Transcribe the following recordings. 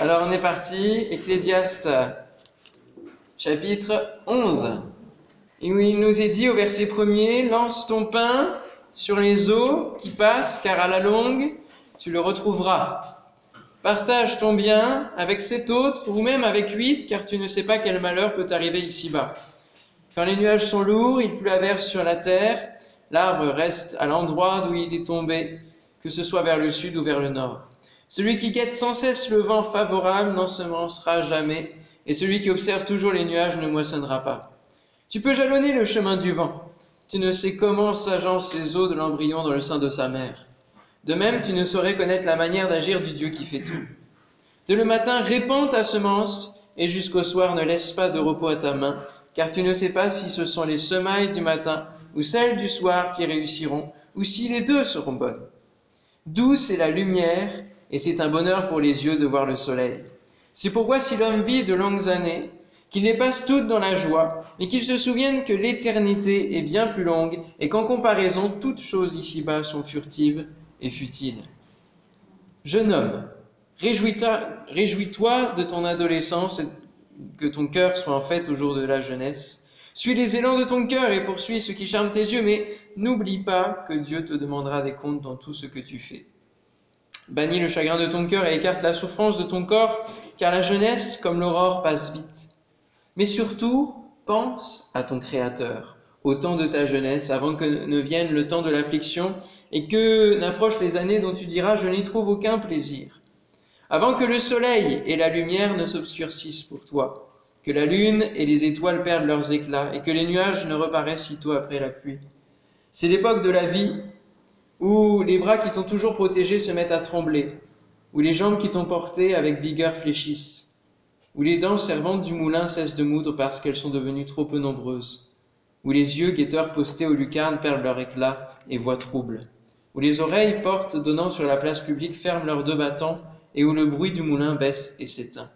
Alors on est parti, Ecclésiaste chapitre 11. Et où il nous est dit au verset 1er, lance ton pain sur les eaux qui passent, car à la longue, tu le retrouveras. Partage ton bien avec sept autres, ou même avec huit, car tu ne sais pas quel malheur peut arriver ici-bas. Quand les nuages sont lourds, il pleut la verse sur la terre, l'arbre reste à l'endroit d'où il est tombé, que ce soit vers le sud ou vers le nord. Celui qui guette sans cesse le vent favorable n'ensemencera jamais, et celui qui observe toujours les nuages ne moissonnera pas. Tu peux jalonner le chemin du vent. Tu ne sais comment s'agencent les eaux de l'embryon dans le sein de sa mère. De même, tu ne saurais connaître la manière d'agir du Dieu qui fait tout. De le matin, répands ta semence, et jusqu'au soir, ne laisse pas de repos à ta main, car tu ne sais pas si ce sont les semailles du matin ou celles du soir qui réussiront, ou si les deux seront bonnes. Douce est la lumière, et c'est un bonheur pour les yeux de voir le soleil. C'est pourquoi si l'homme vit de longues années, qu'il les passe toutes dans la joie, et qu'il se souvienne que l'éternité est bien plus longue, et qu'en comparaison, toutes choses ici-bas sont furtives et futiles. Jeune homme, réjouis-toi de ton adolescence, et que ton cœur soit en fait au jour de la jeunesse. Suis les élans de ton cœur et poursuis ce qui charme tes yeux, mais n'oublie pas que Dieu te demandera des comptes dans tout ce que tu fais. Bannis le chagrin de ton cœur et écarte la souffrance de ton corps, car la jeunesse, comme l'aurore, passe vite. Mais surtout, pense à ton Créateur, au temps de ta jeunesse, avant que ne vienne le temps de l'affliction, et que n'approchent les années dont tu diras, je n'y trouve aucun plaisir. Avant que le soleil et la lumière ne s'obscurcissent pour toi, que la lune et les étoiles perdent leurs éclats, et que les nuages ne reparaissent sitôt après la pluie. C'est l'époque de la vie où les bras qui t'ont toujours protégé se mettent à trembler, où les jambes qui t'ont porté avec vigueur fléchissent, où les dents servantes du moulin cessent de moudre parce qu'elles sont devenues trop peu nombreuses, où les yeux guetteurs postés aux lucarnes perdent leur éclat et voix trouble, où les oreilles portes donnant sur la place publique ferment leurs deux battants et où le bruit du moulin baisse et s'éteint.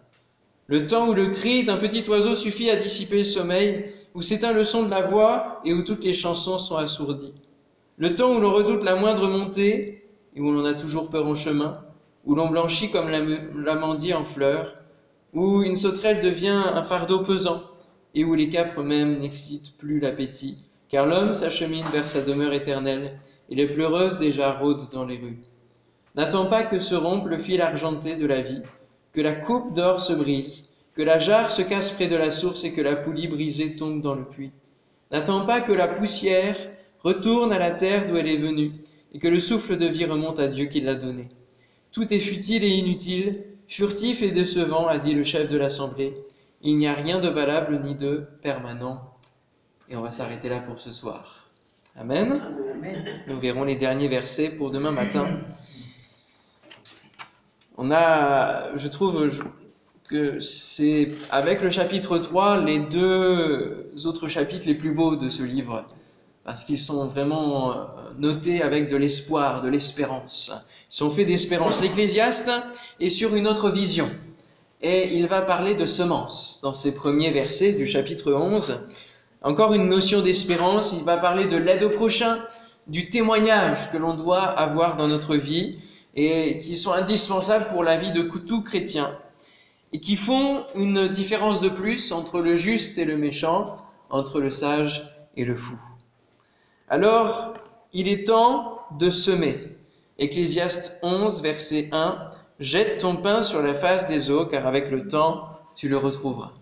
Le temps où le cri d'un petit oiseau suffit à dissiper le sommeil, où s'éteint le son de la voix et où toutes les chansons sont assourdies. Le temps où l'on redoute la moindre montée et où l'on a toujours peur en chemin, où l'on blanchit comme l'amandie en fleurs, où une sauterelle devient un fardeau pesant et où les capres même n'excitent plus l'appétit, car l'homme s'achemine vers sa demeure éternelle et les pleureuses déjà rôdent dans les rues. N'attends pas que se rompe le fil argenté de la vie, que la coupe d'or se brise, que la jarre se casse près de la source et que la poulie brisée tombe dans le puits. N'attends pas que la poussière retourne à la terre d'où elle est venue, et que le souffle de vie remonte à Dieu qui l'a donné. Tout est futile et inutile, furtif et décevant, a dit le chef de l'Assemblée. Il n'y a rien de valable ni de permanent. Et on va s'arrêter là pour ce soir. Amen. Nous verrons les derniers versets pour demain matin. On a, je trouve que c'est avec le chapitre 3 les deux autres chapitres les plus beaux de ce livre parce qu'ils sont vraiment euh, notés avec de l'espoir, de l'espérance. Ils sont faits d'espérance. L'Ecclésiaste est sur une autre vision. Et il va parler de semence dans ses premiers versets du chapitre 11. Encore une notion d'espérance. Il va parler de l'aide au prochain, du témoignage que l'on doit avoir dans notre vie et qui sont indispensables pour la vie de tout chrétien et qui font une différence de plus entre le juste et le méchant, entre le sage et le fou. Alors, il est temps de semer. Ecclésiaste 11, verset 1. Jette ton pain sur la face des eaux, car avec le temps, tu le retrouveras.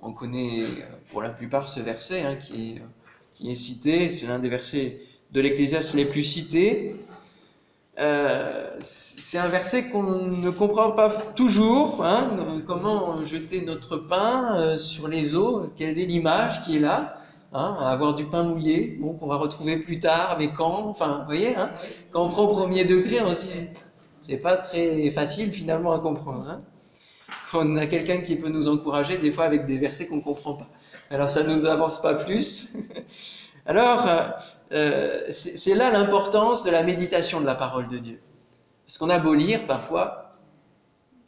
On connaît euh, pour la plupart ce verset hein, qui, est, qui, est, cité. C'est l'un des versets de l'Ecclésiaste les plus cités. Euh, c'est un verset qu'on ne comprend pas toujours. Hein, comment jeter notre pain euh, sur les eaux Quelle est l'image qui est là Hein, avoir du pain mouillé, bon, qu'on va retrouver plus tard, mais quand Enfin, vous voyez, hein, quand on prend au premier degré, on se c'est pas très facile finalement à comprendre. Hein. On a quelqu'un qui peut nous encourager, des fois avec des versets qu'on ne comprend pas. Alors ça ne nous avance pas plus. Alors, euh, euh c'est là l'importance de la méditation de la parole de Dieu. Parce qu'on a beau lire, parfois,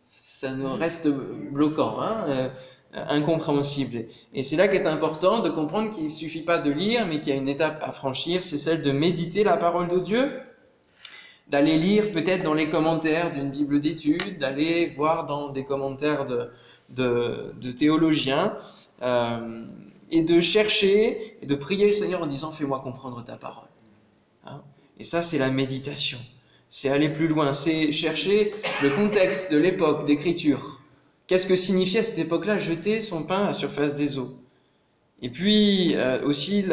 ça nous reste bloquant. Hein euh, incompréhensible. Et c'est là qu'est important de comprendre qu'il ne suffit pas de lire, mais qu'il y a une étape à franchir, c'est celle de méditer la parole de Dieu, d'aller lire peut-être dans les commentaires d'une Bible d'études, d'aller voir dans des commentaires de, de, théologiens, euh, et de chercher et de prier le Seigneur en disant Fais-moi comprendre ta parole. Hein et ça, c'est la méditation. C'est aller plus loin, c'est chercher le contexte de l'époque d'écriture. Qu'est-ce que signifiait à cette époque-là jeter son pain à la surface des eaux? Et puis euh, aussi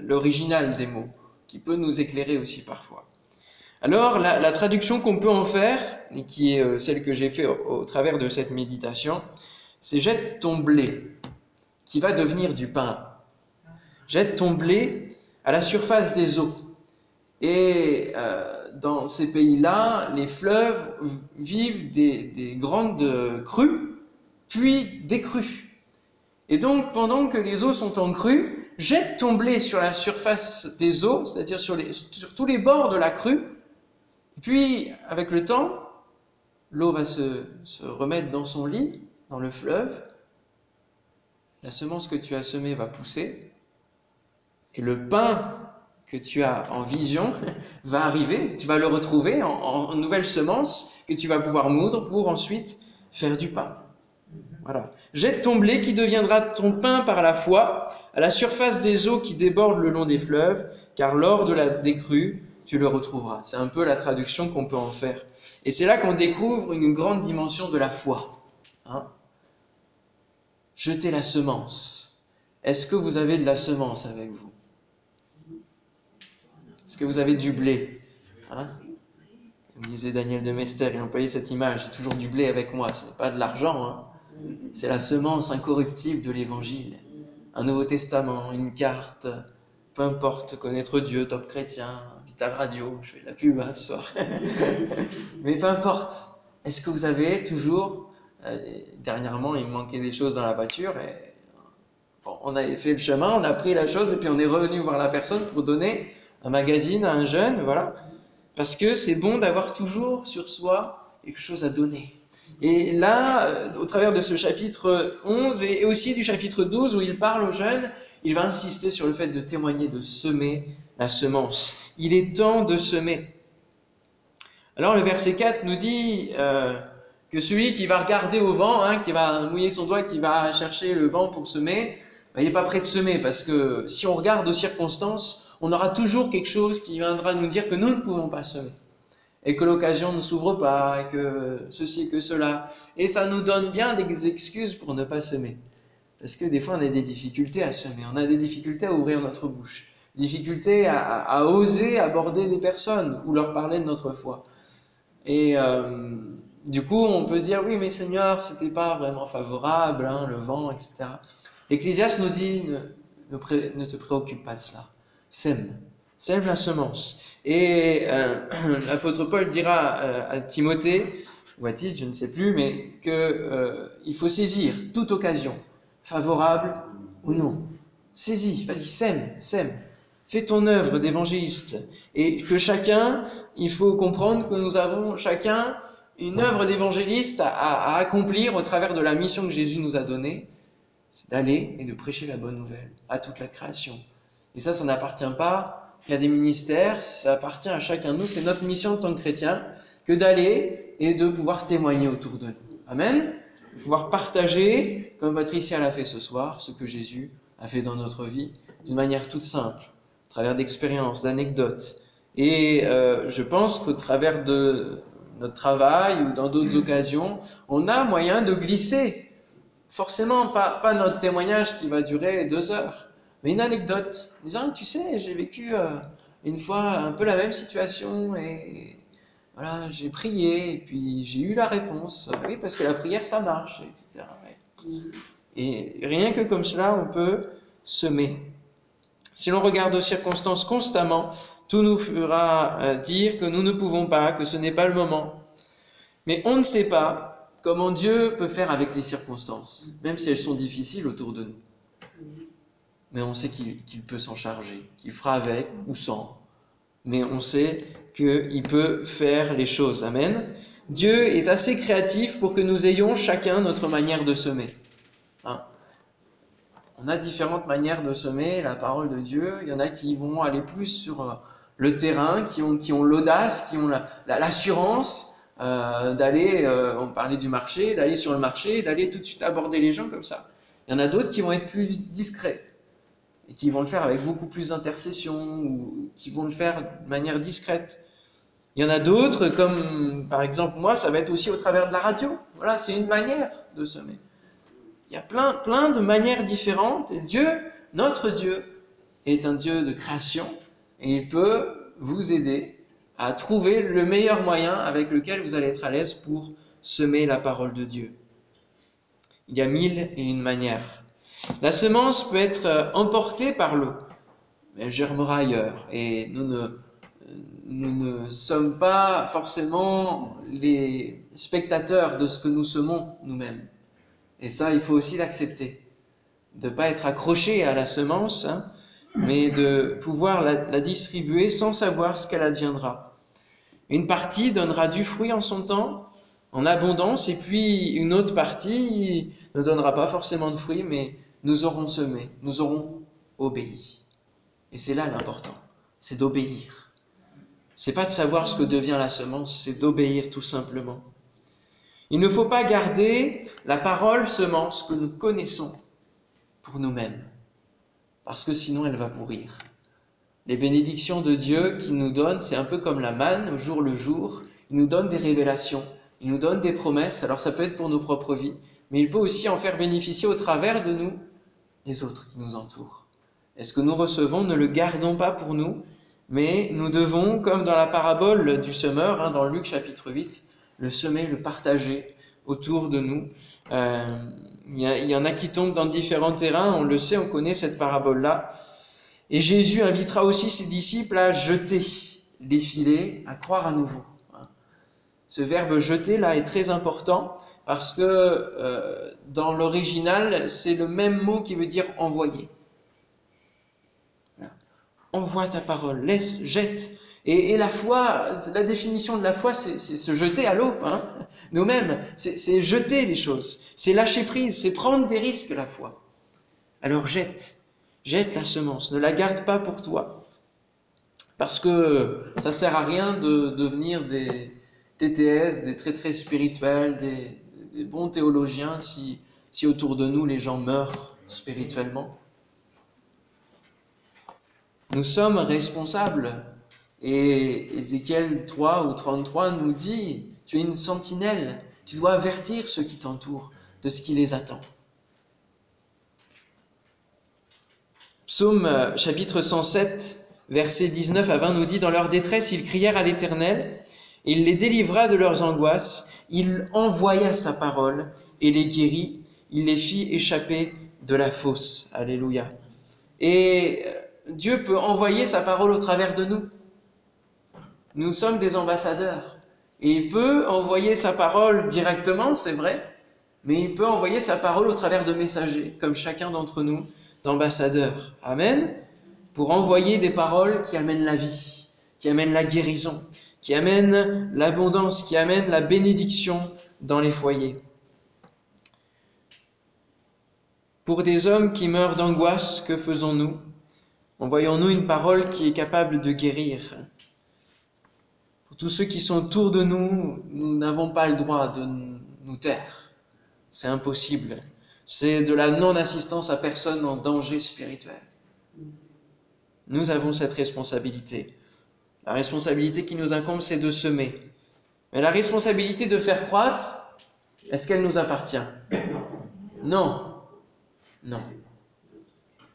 l'original des mots, qui peut nous éclairer aussi parfois. Alors, la, traduction qu'on peut en faire, et qui est euh, celle que j'ai fait au, travers de cette méditation, c'est jette ton blé, qui va devenir du pain. Jette ton blé à la surface des eaux. Et euh, dans ces pays-là, les fleuves vivent des, grandes crues, puis des crues. Et donc, pendant que les eaux sont en crue, jette ton blé sur la surface des eaux, c'est-à-dire sur, tous les bords de la crue, puis, avec le temps, l'eau va se, remettre dans son lit, dans le fleuve. La semence que tu as semée va pousser. Et le pain que tu as en vision va arriver. Tu vas le retrouver en, en nouvelle semence que tu vas pouvoir moudre pour ensuite faire du pain. Jette ton blé qui deviendra ton pain par la foi à la surface des eaux qui débordent le long des fleuves, car lors de la décrue, tu le retrouveras. C'est un peu la traduction qu'on peut en faire. Et c'est là qu'on découvre une grande dimension de la foi. Hein Jetez la semence. Est-ce que vous avez de la semence avec vous? Est-ce que vous avez du blé? Hein? Comme disait Daniel de Mester, il employait cette image, j'ai toujours du blé avec moi. Ce n'est pas de l'argent, hein c'est la semence incorruptible de l'Évangile. Un Nouveau Testament, une carte, peu importe, connaître Dieu, top chrétien, Vital Radio, je fais de la pub hein, ce soir. Mais peu importe, est-ce que vous avez toujours, euh, dernièrement il manquait des choses dans la voiture et on avait fait le chemin, on a pris la chose et puis on est revenu voir la personne pour donner un magazine à un jeune, voilà. Parce que c'est bon d'avoir toujours sur soi quelque chose à donner. Et là, euh, au travers de ce chapitre 11 et aussi du chapitre 12 où il parle aux jeunes, il va insister sur le fait de témoigner, de semer la semence. Il est temps de semer. Alors le verset 4 nous dit euh, que celui qui va regarder au vent, hein, qui va mouiller son doigt, qui va chercher le vent pour semer, ben, il n'est pas prêt de semer parce que si on regarde aux circonstances, on aura toujours quelque chose qui viendra nous dire que nous ne pouvons pas semer et que l'occasion ne s'ouvre pas, et que ceci que cela. Et ça nous donne bien des excuses pour ne pas semer. Parce que des fois, on a des difficultés à semer, on a des difficultés à ouvrir notre bouche, difficultés à, oser aborder des personnes ou leur parler de notre foi. Et euh, du coup, on peut dire, oui, mais Seigneur, c'était pas vraiment favorable, hein, le vent, etc. L'Ecclésiaste nous dit, ne, te préoccupe pas de cela. Sème, sème la semence. Et euh, l'apôtre Paul dira euh, à Timothée, ou à Tite, je ne sais plus, mais qu'il euh, faut saisir toute occasion, favorable ou non. Saisis, vas-y, sème, sème. Fais ton œuvre d'évangéliste. Et que chacun, il faut comprendre que nous avons chacun une œuvre d'évangéliste à, à, accomplir au travers de la mission que Jésus nous a donnée, c'est d'aller et de prêcher la bonne nouvelle à toute la création. Et ça, ça n'appartient pas il y a des ministères, ça appartient à chacun de nous, c'est notre mission en tant que chrétien, que d'aller et de pouvoir témoigner autour de nous. Amen de pouvoir partager, comme Patricia l'a fait ce soir, ce que Jésus a fait dans notre vie, d'une manière toute simple, à travers d'expériences, d'anecdotes. Et euh, je pense qu'au travers de notre travail ou dans d'autres occasions, on a moyen de glisser. Forcément, pas, pas notre témoignage qui va durer deux heures, mais une anecdote, disant, tu sais, j'ai vécu euh, une fois un peu la même situation et voilà, j'ai prié et puis j'ai eu la réponse. Oui, parce que la prière, ça marche, etc. Et rien que comme cela, on peut semer. Si l'on regarde aux circonstances constamment, tout nous fera euh, dire que nous ne pouvons pas, que ce n'est pas le moment. Mais on ne sait pas comment Dieu peut faire avec les circonstances, même si elles sont difficiles autour de nous mais on sait qu'il peut s'en charger, qu'il fera avec ou sans. Mais on sait qu'il peut faire les choses. Amen. Dieu est assez créatif pour que nous ayons chacun notre manière de semer. Hein? On a différentes manières de semer la parole de Dieu. Il y en a qui vont aller plus sur euh, le terrain, qui ont, qui ont l'audace, qui ont l'assurance la, d'aller, on parlait du marché, d'aller sur le marché, d'aller tout de suite aborder les gens comme ça. Il y en a d'autres qui vont être plus discrets et qui vont le faire avec beaucoup plus d'intercession ou qui vont le faire de manière discrète. Il y en a d'autres, comme par exemple moi, ça va être aussi au travers de la radio. Voilà, c'est une manière de semer. Il y a plein, plein de manières différentes. Et Dieu, notre Dieu, est un Dieu de création et il peut vous aider à trouver le meilleur moyen avec lequel vous allez être à l'aise pour semer la parole de Dieu. Il y a mille et une manières. La semence peut être euh, emportée par l'eau, mais elle germera ailleurs. Et nous ne, nous ne sommes pas forcément les spectateurs de ce que nous semons nous-mêmes. Et ça, il faut aussi l'accepter. De ne pas être accroché à la semence, hein, mais de pouvoir la, la, distribuer sans savoir ce qu'elle adviendra. Une partie donnera du fruit en son temps, en abondance, et puis une autre partie ne donnera pas forcément de fruits, mais nous aurons semé, nous aurons obéi. Et c'est là l'important, c'est d'obéir. C'est pas de savoir ce que devient la semence, c'est d'obéir tout simplement. Il ne faut pas garder la parole semence que nous connaissons pour nous-mêmes, parce que sinon elle va pourrir. Les bénédictions de Dieu qu'il nous donne, c'est un peu comme la manne au jour le jour. Il nous donne des révélations, il nous donne des promesses. Alors ça peut être pour nos propres vies, mais il peut aussi en faire bénéficier au travers de nous les autres qui nous entourent. est ce que nous recevons, ne le gardons pas pour nous, mais nous devons, comme dans la parabole du semeur, hein, dans Luc chapitre 8, le semer, le partager autour de nous. Euh, il y, en a qui tombent dans différents terrains, on le sait, on connaît cette parabole-là. Et Jésus invitera aussi ses disciples à jeter les filets, à croire à nouveau. Ce verbe jeter là est très important parce que euh, dans l'original, c'est le même mot qui veut dire envoyer. Envoie ta parole, laisse, jette. Et, la foi, la définition de la foi, c'est se jeter à l'eau, hein nous-mêmes. C'est jeter les choses, c'est lâcher prise, c'est prendre des risques, la foi. Alors jette, jette la semence, ne la garde pas pour toi. Parce que ça sert à rien de devenir des TTS, des très très spirituels, des, des bons théologiens si, si autour de nous les gens meurent spirituellement. Nous sommes responsables. Et Ézéchiel 3 ou 33 nous dit, tu es une sentinelle, tu dois avertir ceux qui t'entourent de ce qui les attend. Psaume euh, chapitre 107, versets 19 à 20 nous dit, dans leur détresse, ils crièrent à l'Éternel, il les délivra de leurs angoisses, il envoya sa parole et les guérit, il les fit échapper de la fosse. Alléluia. Et euh, Dieu peut envoyer sa parole au travers de nous. Nous sommes des ambassadeurs. Et il peut envoyer sa parole directement, c'est vrai, mais il peut envoyer sa parole au travers de messagers, comme chacun d'entre nous, d'ambassadeurs. Amen. Pour envoyer des paroles qui amènent la vie, qui amènent la guérison, qui amène l'abondance, qui amène la bénédiction dans les foyers. Pour des hommes qui meurent d'angoisse, que faisons-nous? Envoyons-nous une parole qui est capable de guérir? Pour tous ceux qui sont autour de nous, nous n'avons pas le droit de nous taire. C'est impossible. C'est de la non-assistance à personne en danger spirituel. Nous avons cette responsabilité. La responsabilité qui nous incombe, c'est de semer. Mais la responsabilité de faire croître, est-ce qu'elle nous appartient? Non. Non.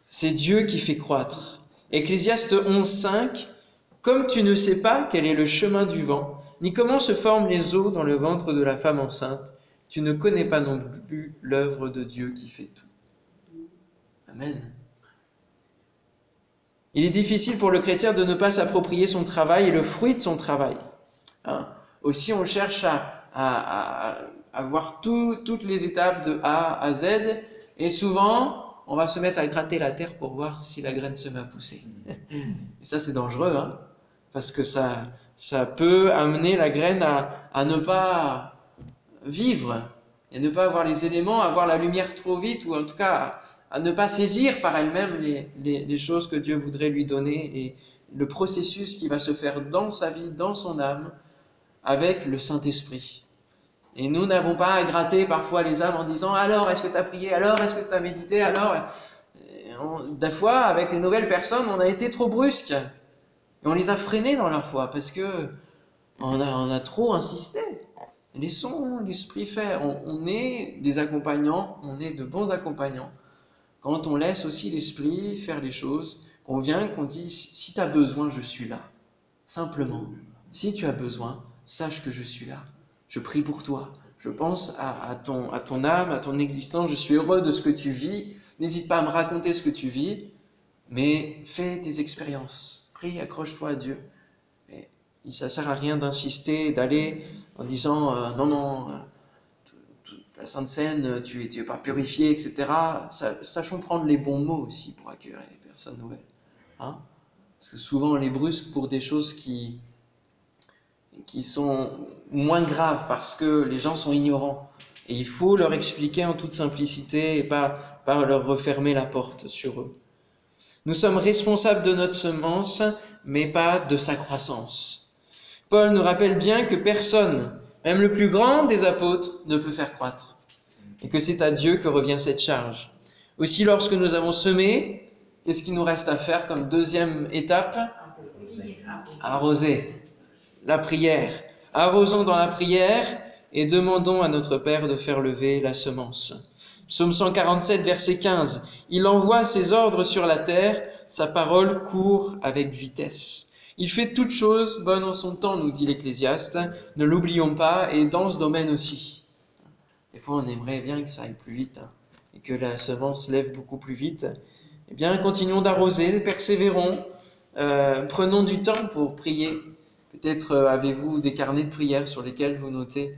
C'est Dieu qui fait croître. Ecclésiaste 11.5 Comme tu ne sais pas quel est le chemin du vent, ni comment se forment les eaux dans le ventre de la femme enceinte, tu ne connais pas non plus l'œuvre de Dieu qui fait tout. Amen. Il est difficile pour le chrétien de ne pas s'approprier son travail et le fruit de son travail. Hein. Aussi, on cherche à, voir toutes les étapes de A à Z, et souvent, on va se mettre à gratter la terre pour voir si la graine se met à pousser. Et ça, c'est dangereux, hein, parce que ça, ça peut amener la graine à, à ne pas vivre, et ne pas avoir les éléments, avoir la lumière trop vite, ou en tout cas à ne pas saisir par elle-même les, choses que Dieu voudrait lui donner le processus qui va se faire dans sa vie, dans son âme, avec le Saint-Esprit. Et nous n'avons pas à gratter parfois les âmes en disant alors est-ce que tu as prié, alors est-ce que tu as médité, alors des fois avec les nouvelles personnes on a été trop brusque et on les a freinés dans leur foi parce que on a, trop insisté. Laissons l'esprit faire. On est des accompagnants, on est de bons accompagnants quand on laisse aussi l'esprit faire les choses, qu'on vient, qu'on dit si tu as besoin, je suis là. Simplement, si tu as besoin, sache que je suis là. Je prie pour toi. Je pense à, ton, âme, à ton existence. Je suis heureux de ce que tu vis. N'hésite pas à me raconter ce que tu vis, mais fais tes expériences. Prie, accroche-toi à Dieu. Et ça sert à rien d'insister, d'aller en disant euh, non, non, la Sainte Seine, tu n'es pas purifié, etc. Sachons prendre les bons mots aussi pour accueillir les personnes nouvelles. Hein Parce que souvent on les brusque pour des choses qui, qui sont moins graves parce que les gens sont ignorants. Et il faut leur expliquer en toute simplicité et pas, pas leur refermer la porte sur eux. Nous sommes responsables de notre semence, mais pas de sa croissance. Paul nous rappelle bien que personne, même le plus grand des apôtres, ne peut faire croître. Et que c'est à Dieu que revient cette charge. Aussi, lorsque nous avons semé, qu'est-ce qu'il nous reste à faire comme deuxième étape? Arroser la prière. Arrosons dans la prière et demandons à notre Père de faire lever la semence. Psaume 147, verset 15. Il envoie ses ordres sur la terre, sa parole court avec vitesse. Il fait toutes choses bonnes en son temps, nous dit l'Ecclésiaste. Ne l'oublions pas, et dans ce domaine aussi. Des fois, on aimerait bien que ça aille plus vite, hein, et que la semence lève beaucoup plus vite. Eh bien, continuons d'arroser, persévérons, euh, prenons du temps pour prier, Peut-être euh, avez-vous des carnets de prière sur lesquels vous notez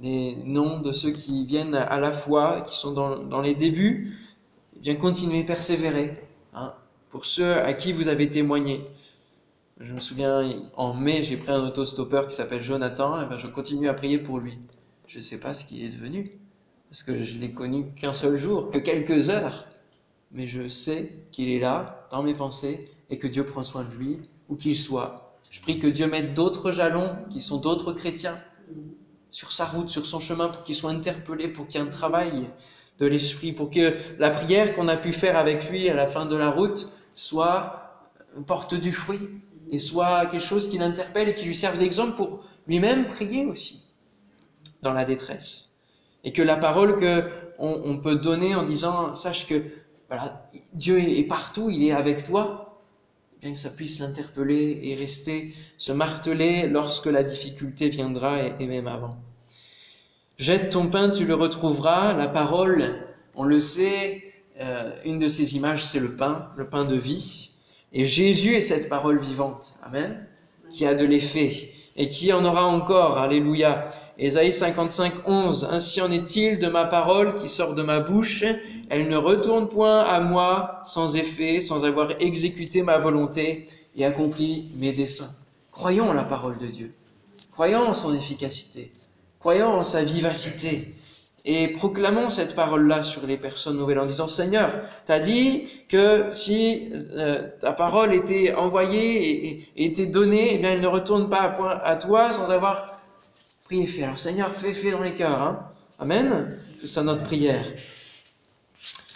les noms de ceux qui viennent à la foi, qui sont dans, les débuts? Eh bien, continuez, persévérer. Hein, pour ceux à qui vous avez témoigné. Je me souviens, en mai, j'ai pris un autostoppeur qui s'appelle Jonathan, et ben, je continue à prier pour lui. Je ne sais pas ce qu'il est devenu, parce que je l'ai connu qu'un seul jour, que quelques heures, mais je sais qu'il est là, dans mes pensées, et que Dieu prend soin de lui, où qu'il soit, je prie que Dieu mette d'autres jalons, qui sont d'autres chrétiens, sur sa route, sur son chemin, pour qu'ils soient interpellés, pour qu'il y ait un travail de l'esprit, pour que la prière qu'on a pu faire avec lui à la fin de la route soit porte du fruit soit quelque chose qui l'interpelle et qui lui serve d'exemple pour lui-même prier aussi dans la détresse. Et que la parole que on, peut donner en disant sache que voilà, Dieu est partout, il est avec toi, que ça puisse l'interpeller et rester, se marteler lorsque la difficulté viendra et, même avant. Jette ton pain, tu le retrouveras. La parole, on le sait, euh, une de ces images, c'est le pain, le pain de vie. Et Jésus est cette parole vivante, Amen, qui a de l'effet et qui en aura encore. Alléluia. Ésaïe 55, 11. Ainsi en est-il de ma parole qui sort de ma bouche. Elle ne retourne point à moi sans effet, sans avoir exécuté ma volonté et accompli mes desseins. Croyons en la parole de Dieu. Croyons en son efficacité. Croyons en sa vivacité. Et proclamons cette parole-là sur les personnes nouvelles en disant, Seigneur, tu as dit que si euh, ta parole était envoyée et, était donnée, eh bien, elle ne retourne pas à, toi sans avoir Priez fait. Alors Seigneur, fais, fais dans les cœurs. Hein. Amen. C'est ça notre prière.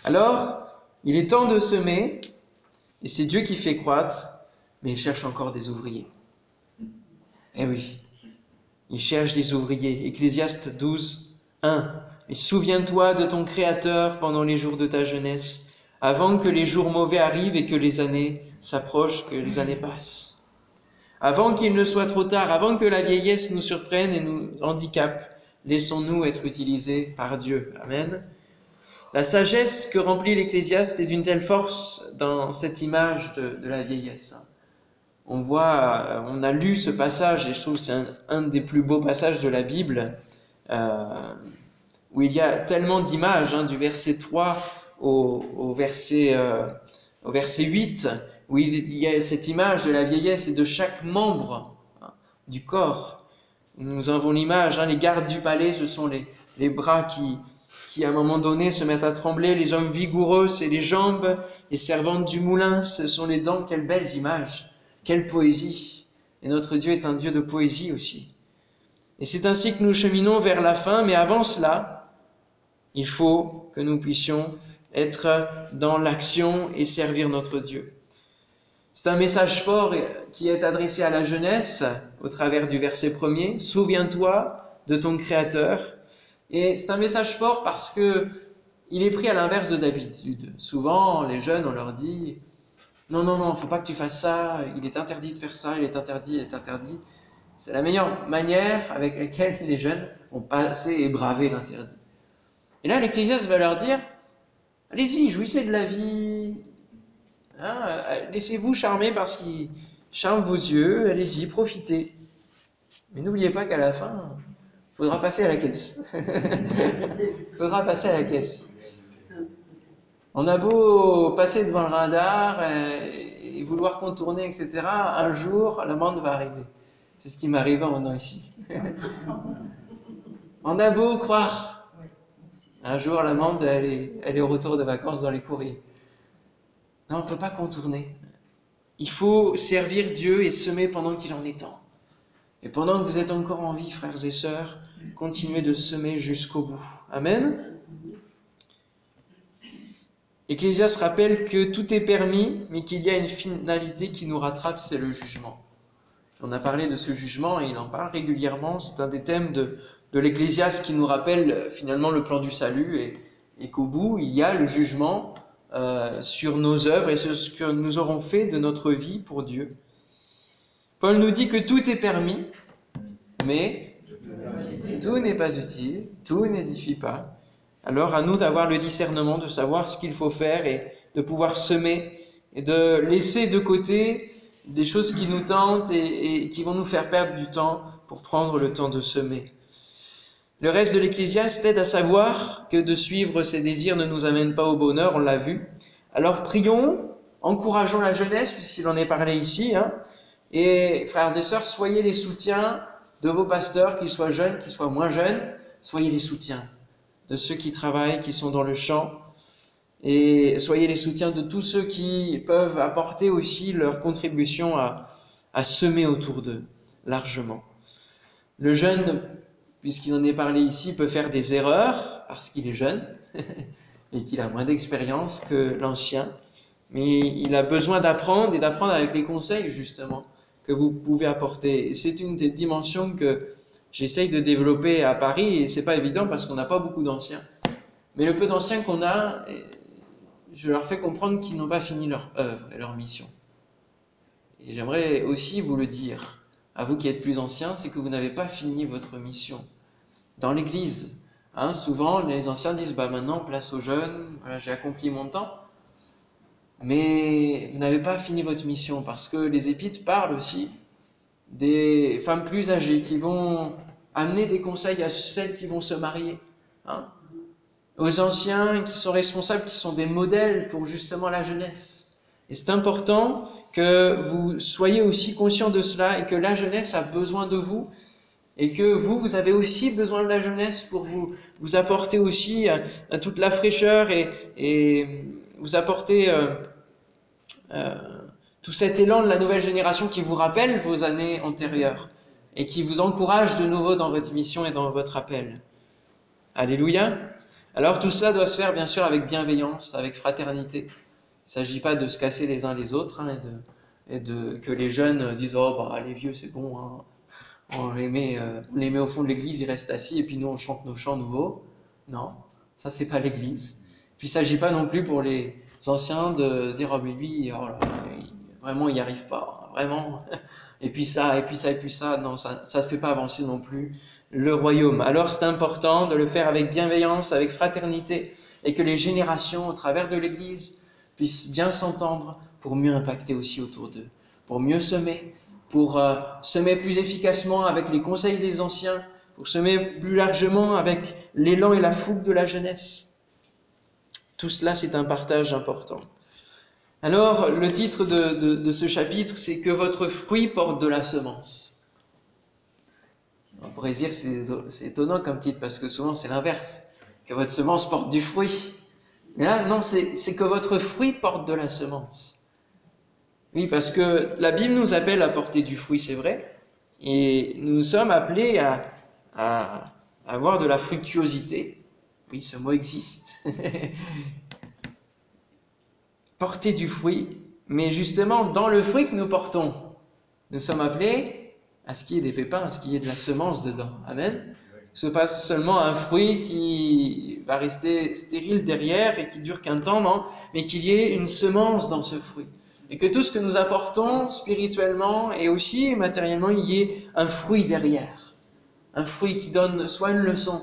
Alors, il est temps de semer, et c'est Dieu qui fait croître, mais il cherche encore des ouvriers. Eh oui, il cherche des ouvriers. Ecclésiaste 12, 1. Mais souviens-toi de ton Créateur pendant les jours de ta jeunesse, avant que les jours mauvais arrivent et que les années s'approchent, que les années passent avant qu'il ne soit trop tard, avant que la vieillesse nous surprenne et nous handicape, laissons-nous être utilisés par Dieu. Amen. La sagesse que remplit l'Ecclésiaste est d'une telle force dans cette image de, la vieillesse. On voit, on a lu ce passage et je trouve que c'est un, des plus beaux passages de la Bible euh, où il y a tellement d'images, hein, du verset 3 au, verset, euh, au verset 8, où il y a cette image de la vieillesse et de chaque membre hein, du corps. Nous avons l'image, hein, les gardes du palais, ce sont les, les bras qui, qui, à un moment donné, se mettent à trembler, les hommes vigoureux, c'est les jambes, les servantes du moulin, ce sont les dents, quelles belles images, Quelle poésie Et notre Dieu est un Dieu de poésie aussi. Et c'est ainsi que nous cheminons vers la fin, mais avant cela, il faut que nous puissions être dans l'action et servir notre Dieu. C'est un message fort qui est adressé à la jeunesse au travers du verset premier. Souviens-toi de ton Créateur. Et c'est un message fort parce que il est pris à l'inverse de d'habitude. Souvent, les jeunes, on leur dit non, non, non, faut pas que tu fasses ça, il est interdit de faire ça, il est interdit, il est interdit. C'est la meilleure manière avec laquelle les jeunes ont passé et bravé l'interdit. Et là, l'Ecclésiaste va leur dire allez-y, jouissez de la vie, hein, laissez-vous charmer parce qu'il charme vos yeux, allez-y, profitez. Mais n'oubliez pas qu'à la fin, il faudra passer à la caisse. Il faudra passer à la caisse. On a beau passer devant le radar et, vouloir contourner, etc. Un jour, l'amende va arriver. C'est ce qui m'arrive en venant ici. On a beau croire. Un jour, l'amende, elle est, elle est au retour de vacances dans les courriers. Non, on ne peut pas contourner. Il faut servir Dieu et semer pendant qu'il en est temps. Et pendant que vous êtes encore en vie, frères et sœurs, continuez de semer jusqu'au bout. Amen. Ecclésias rappelle que tout est permis, mais qu'il y a une finalité qui nous rattrape, c'est le jugement. On a parlé de ce jugement et il en parle régulièrement. C'est un des thèmes de, de l'Ecclésias qui nous rappelle euh, finalement le plan du salut et, qu'au bout, il y a le jugement euh, sur nos œuvres et sur ce que nous aurons fait de notre vie pour Dieu. Paul nous dit que tout est permis, mais tout n'est pas utile, tout n'édifie pas. Alors à nous d'avoir le discernement, de savoir ce qu'il faut faire et de pouvoir semer et de laisser de côté des choses qui nous tentent et, qui vont nous faire perdre du temps pour prendre le temps de semer. Le reste de l'Ecclésiaste aide à savoir que de suivre ses désirs ne nous amène pas au bonheur, on l'a vu. Alors prions, encourageons la jeunesse, puisqu'il en est parlé ici, hein, et frères et sœurs, soyez les soutiens de vos pasteurs, qu'ils soient jeunes, qu'ils soient moins jeunes, soyez les soutiens de ceux qui travaillent, qui sont dans le champ, et soyez les soutiens de tous ceux qui peuvent apporter aussi leur contribution à, à semer autour d'eux, largement. Le jeune, puisqu'il en est parlé ici, peut faire des erreurs parce qu'il est jeune et qu'il a moins d'expérience que l'ancien, mais il a besoin d'apprendre et d'apprendre avec les conseils justement que vous pouvez apporter. C'est une des dimensions que j'essaye de développer à Paris et c'est pas évident parce qu'on n'a pas beaucoup d'anciens. Mais le peu d'anciens qu'on a, je leur fais comprendre qu'ils n'ont pas fini leur œuvre et leur mission. Et j'aimerais aussi vous le dire, à vous qui êtes plus anciens, c'est que vous n'avez pas fini votre mission. Dans l'Église, hein, souvent les anciens disent bah maintenant place aux jeunes, j'ai accompli mon temps. Mais vous n'avez pas fini votre mission parce que les épîtres parlent aussi des femmes plus âgées qui vont amener des conseils à celles qui vont se marier, hein, aux anciens qui sont responsables, qui sont des modèles pour justement la jeunesse. Et c'est important que vous soyez aussi conscient de cela et que la jeunesse a besoin de vous et que vous, vous avez aussi besoin de la jeunesse pour vous, vous apporter aussi à, toute la fraîcheur et, et vous apporter euh, euh, tout cet élan de la nouvelle génération qui vous rappelle vos années antérieures et qui vous encourage de nouveau dans votre mission et dans votre appel. Alléluia. Alors tout cela doit se faire bien sûr avec bienveillance, avec fraternité. Il ne s'agit pas de se casser les uns les autres hein, et, de, que les jeunes disent oh bah les vieux c'est bon, hein. on, les met, euh, on les au fond de l'église, ils restent assis et puis nous on chante nos chants nouveaux. Non, ça c'est pas l'église. Puis il ne s'agit pas non plus pour les anciens de dire oh mais lui oh Vraiment, il n'y arrive pas. Vraiment. Et puis ça, et puis ça, et puis ça. Non, ça ne fait pas avancer non plus le royaume. Alors c'est important de le faire avec bienveillance, avec fraternité, et que les générations, au travers de l'Église, puissent bien s'entendre pour mieux impacter aussi autour d'eux, pour mieux semer, pour euh, semer plus efficacement avec les conseils des anciens, pour semer plus largement avec l'élan et la fougue de la jeunesse. Tout cela, c'est un partage important. Alors, le titre de, ce chapitre, c'est que votre fruit porte de la semence. On pourrait dire c'est étonnant comme titre parce que souvent c'est l'inverse, que votre semence porte du fruit. Mais là, non, c'est que votre fruit porte de la semence. Oui, parce que la Bible nous appelle à porter du fruit, c'est vrai, et nous sommes appelés à, avoir de la fructuosité. Oui, ce mot existe. porter du fruit, mais justement, dans le fruit que nous portons, nous sommes appelés à ce qu'il y ait des pépins, à ce qu'il y ait de la semence dedans. Amen. Ce n'est pas seulement un fruit qui va rester stérile derrière et qui dure qu'un temps, non, mais qu'il y ait une semence dans ce fruit. Et que tout ce que nous apportons spirituellement et aussi matériellement, il y ait un fruit derrière. Un fruit qui donne soit une leçon,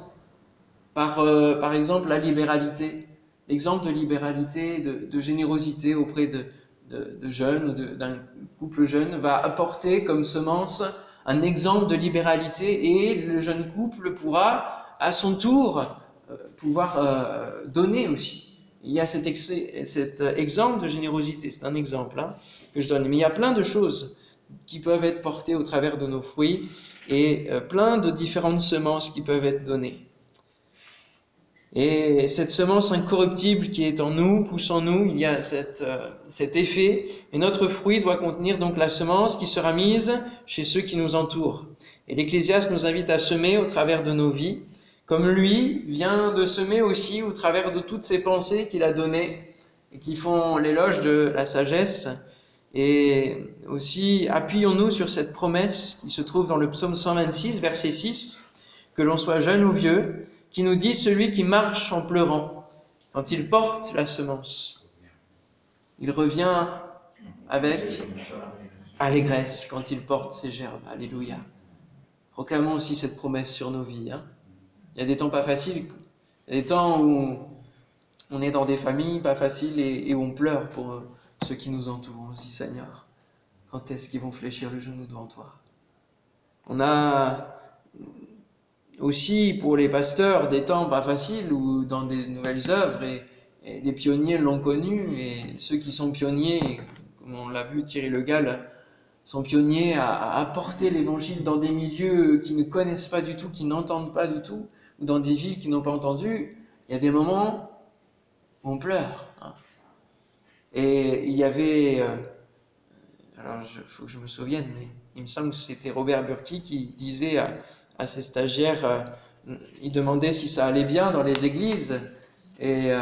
par, euh, par exemple la libéralité, l'exemple de libéralité, de, générosité auprès de, de jeunes ou d'un couple jeune va apporter comme semence un exemple de libéralité et le jeune couple pourra à son tour euh, pouvoir euh, donner aussi. Il y a cet, exemple de générosité, c'est un exemple hein, que je donne, mais il y a plein de choses qui peuvent être portées au travers de nos fruits et euh, plein de différentes semences qui peuvent être données. Et cette semence incorruptible qui est en nous, pousse en nous, il y a euh, cet effet. Et notre fruit doit contenir donc la semence qui sera mise chez ceux qui nous entourent. Et l'Ecclésiaste nous invite à semer au travers de nos vies, comme lui vient de semer aussi au travers de toutes ces pensées qu'il a données et qui font l'éloge de la sagesse. Et aussi, appuyons-nous sur cette promesse qui se trouve dans le psaume 126, verset 6, que l'on soit jeune ou vieux, qui nous dit celui qui marche en pleurant, quand il porte la semence, il revient avec allégresse quand il porte ses gerbes. Alléluia. Proclamons aussi cette promesse sur nos vies. Hein. Il y a des temps pas faciles, il y a des temps où on est dans des familles pas faciles et, où on pleure pour ceux qui nous entourent. On dit Seigneur, quand est-ce qu'ils vont fléchir le genou devant toi? On a aussi pour les pasteurs des temps pas faciles ou dans des nouvelles œuvres et, les pionniers l'ont connu et ceux qui sont pionniers, comme on l'a vu Thierry Le Gall, sont pionniers à, apporter l'évangile dans des milieux qui ne connaissent pas du tout, qui n'entendent pas du tout, ou dans des villes qui n'ont pas entendu. Il y a des moments où on pleure. Hein. Et il y avait, euh, alors il faut que je me souvienne, mais il me semble que c'était Robert Burki qui disait à ses stagiaires, euh, il demandait si ça allait bien dans les églises et euh,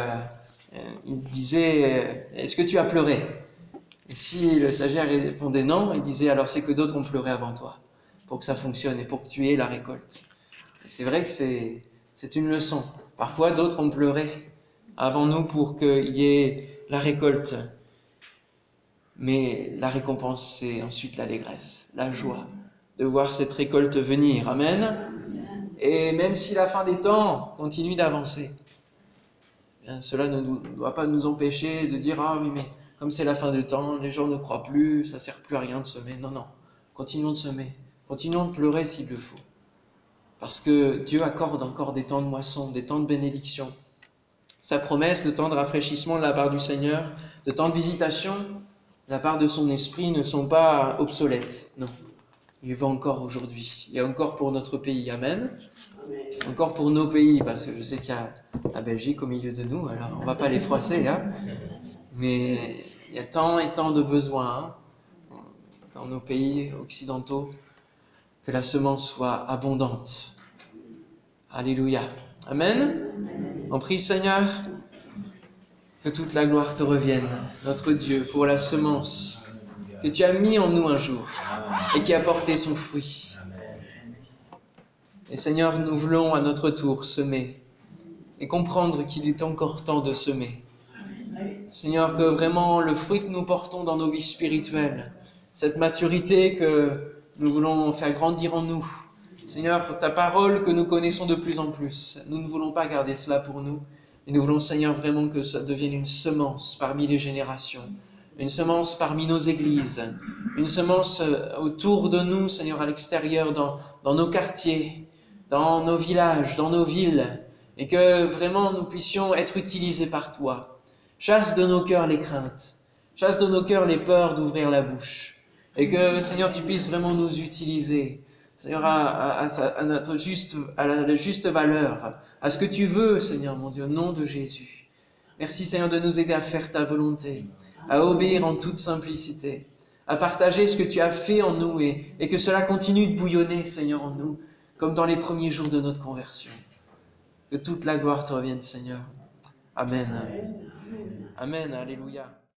euh, il disait Est-ce que tu as pleuré? Et si le stagiaire répondait non, il disait Alors c'est que d'autres ont pleuré avant toi pour que ça fonctionne et pour que tu aies la récolte. C'est vrai que c'est, c'est une leçon. Parfois d'autres ont pleuré avant nous pour qu'il y ait la récolte. Mais la récompense, c'est ensuite l'allégresse, la joie, de voir cette récolte venir. Amen. Et même si la fin des temps continue d'avancer, eh cela ne doit pas nous empêcher de dire Ah oui, mais comme c'est la fin des temps, les gens ne croient plus, ça sert plus à rien de semer. Non, non. Continuons de semer. Continuons de pleurer s'il le faut. Parce que Dieu accorde encore des temps de moisson, des temps de bénédiction. Sa promesse de temps de rafraîchissement de la part du Seigneur, de temps de visitation de la part de son esprit ne sont pas obsolètes. Non il va encore aujourd'hui, et encore pour notre pays. Amen. Encore pour nos pays, parce que je sais qu'il y a la Belgique au milieu de nous, alors on va pas les froisser, hein. mais il y a tant et tant de besoins hein, dans nos pays occidentaux que la semence soit abondante. Alléluia. Amen. On prie Seigneur que toute la gloire te revienne, notre Dieu, pour la semence que tu as mis en nous un jour et qui a porté son fruit. Et Seigneur, nous voulons à notre tour semer et comprendre qu'il est encore temps de semer. Seigneur, que vraiment le fruit que nous portons dans nos vies spirituelles, cette maturité que nous voulons faire grandir en nous, Seigneur, ta parole que nous connaissons de plus en plus, nous ne voulons pas garder cela pour nous, mais nous voulons, Seigneur, vraiment que ça devienne une semence parmi les générations, une semence parmi nos églises, une semence euh, autour de nous, Seigneur, à l'extérieur, dans, dans nos quartiers, dans nos villages, dans nos villes, et que vraiment nous puissions être utilisés par toi. Chasse de nos cœurs les craintes, chasse de nos cœurs les peurs d'ouvrir la bouche, et que, Seigneur, tu puisses vraiment nous utiliser, Seigneur, à, à, notre juste, à la juste valeur, à ce que tu veux, Seigneur mon Dieu, au nom de Jésus. Merci, Seigneur, de nous aider à faire ta volonté à obéir en toute simplicité. à partager ce que tu as fait en nous et, et que cela continue de bouillonner, Seigneur, en nous, comme dans les premiers jours de notre conversion. Que toute la gloire te revienne, Seigneur. Amen. Amen. Alléluia.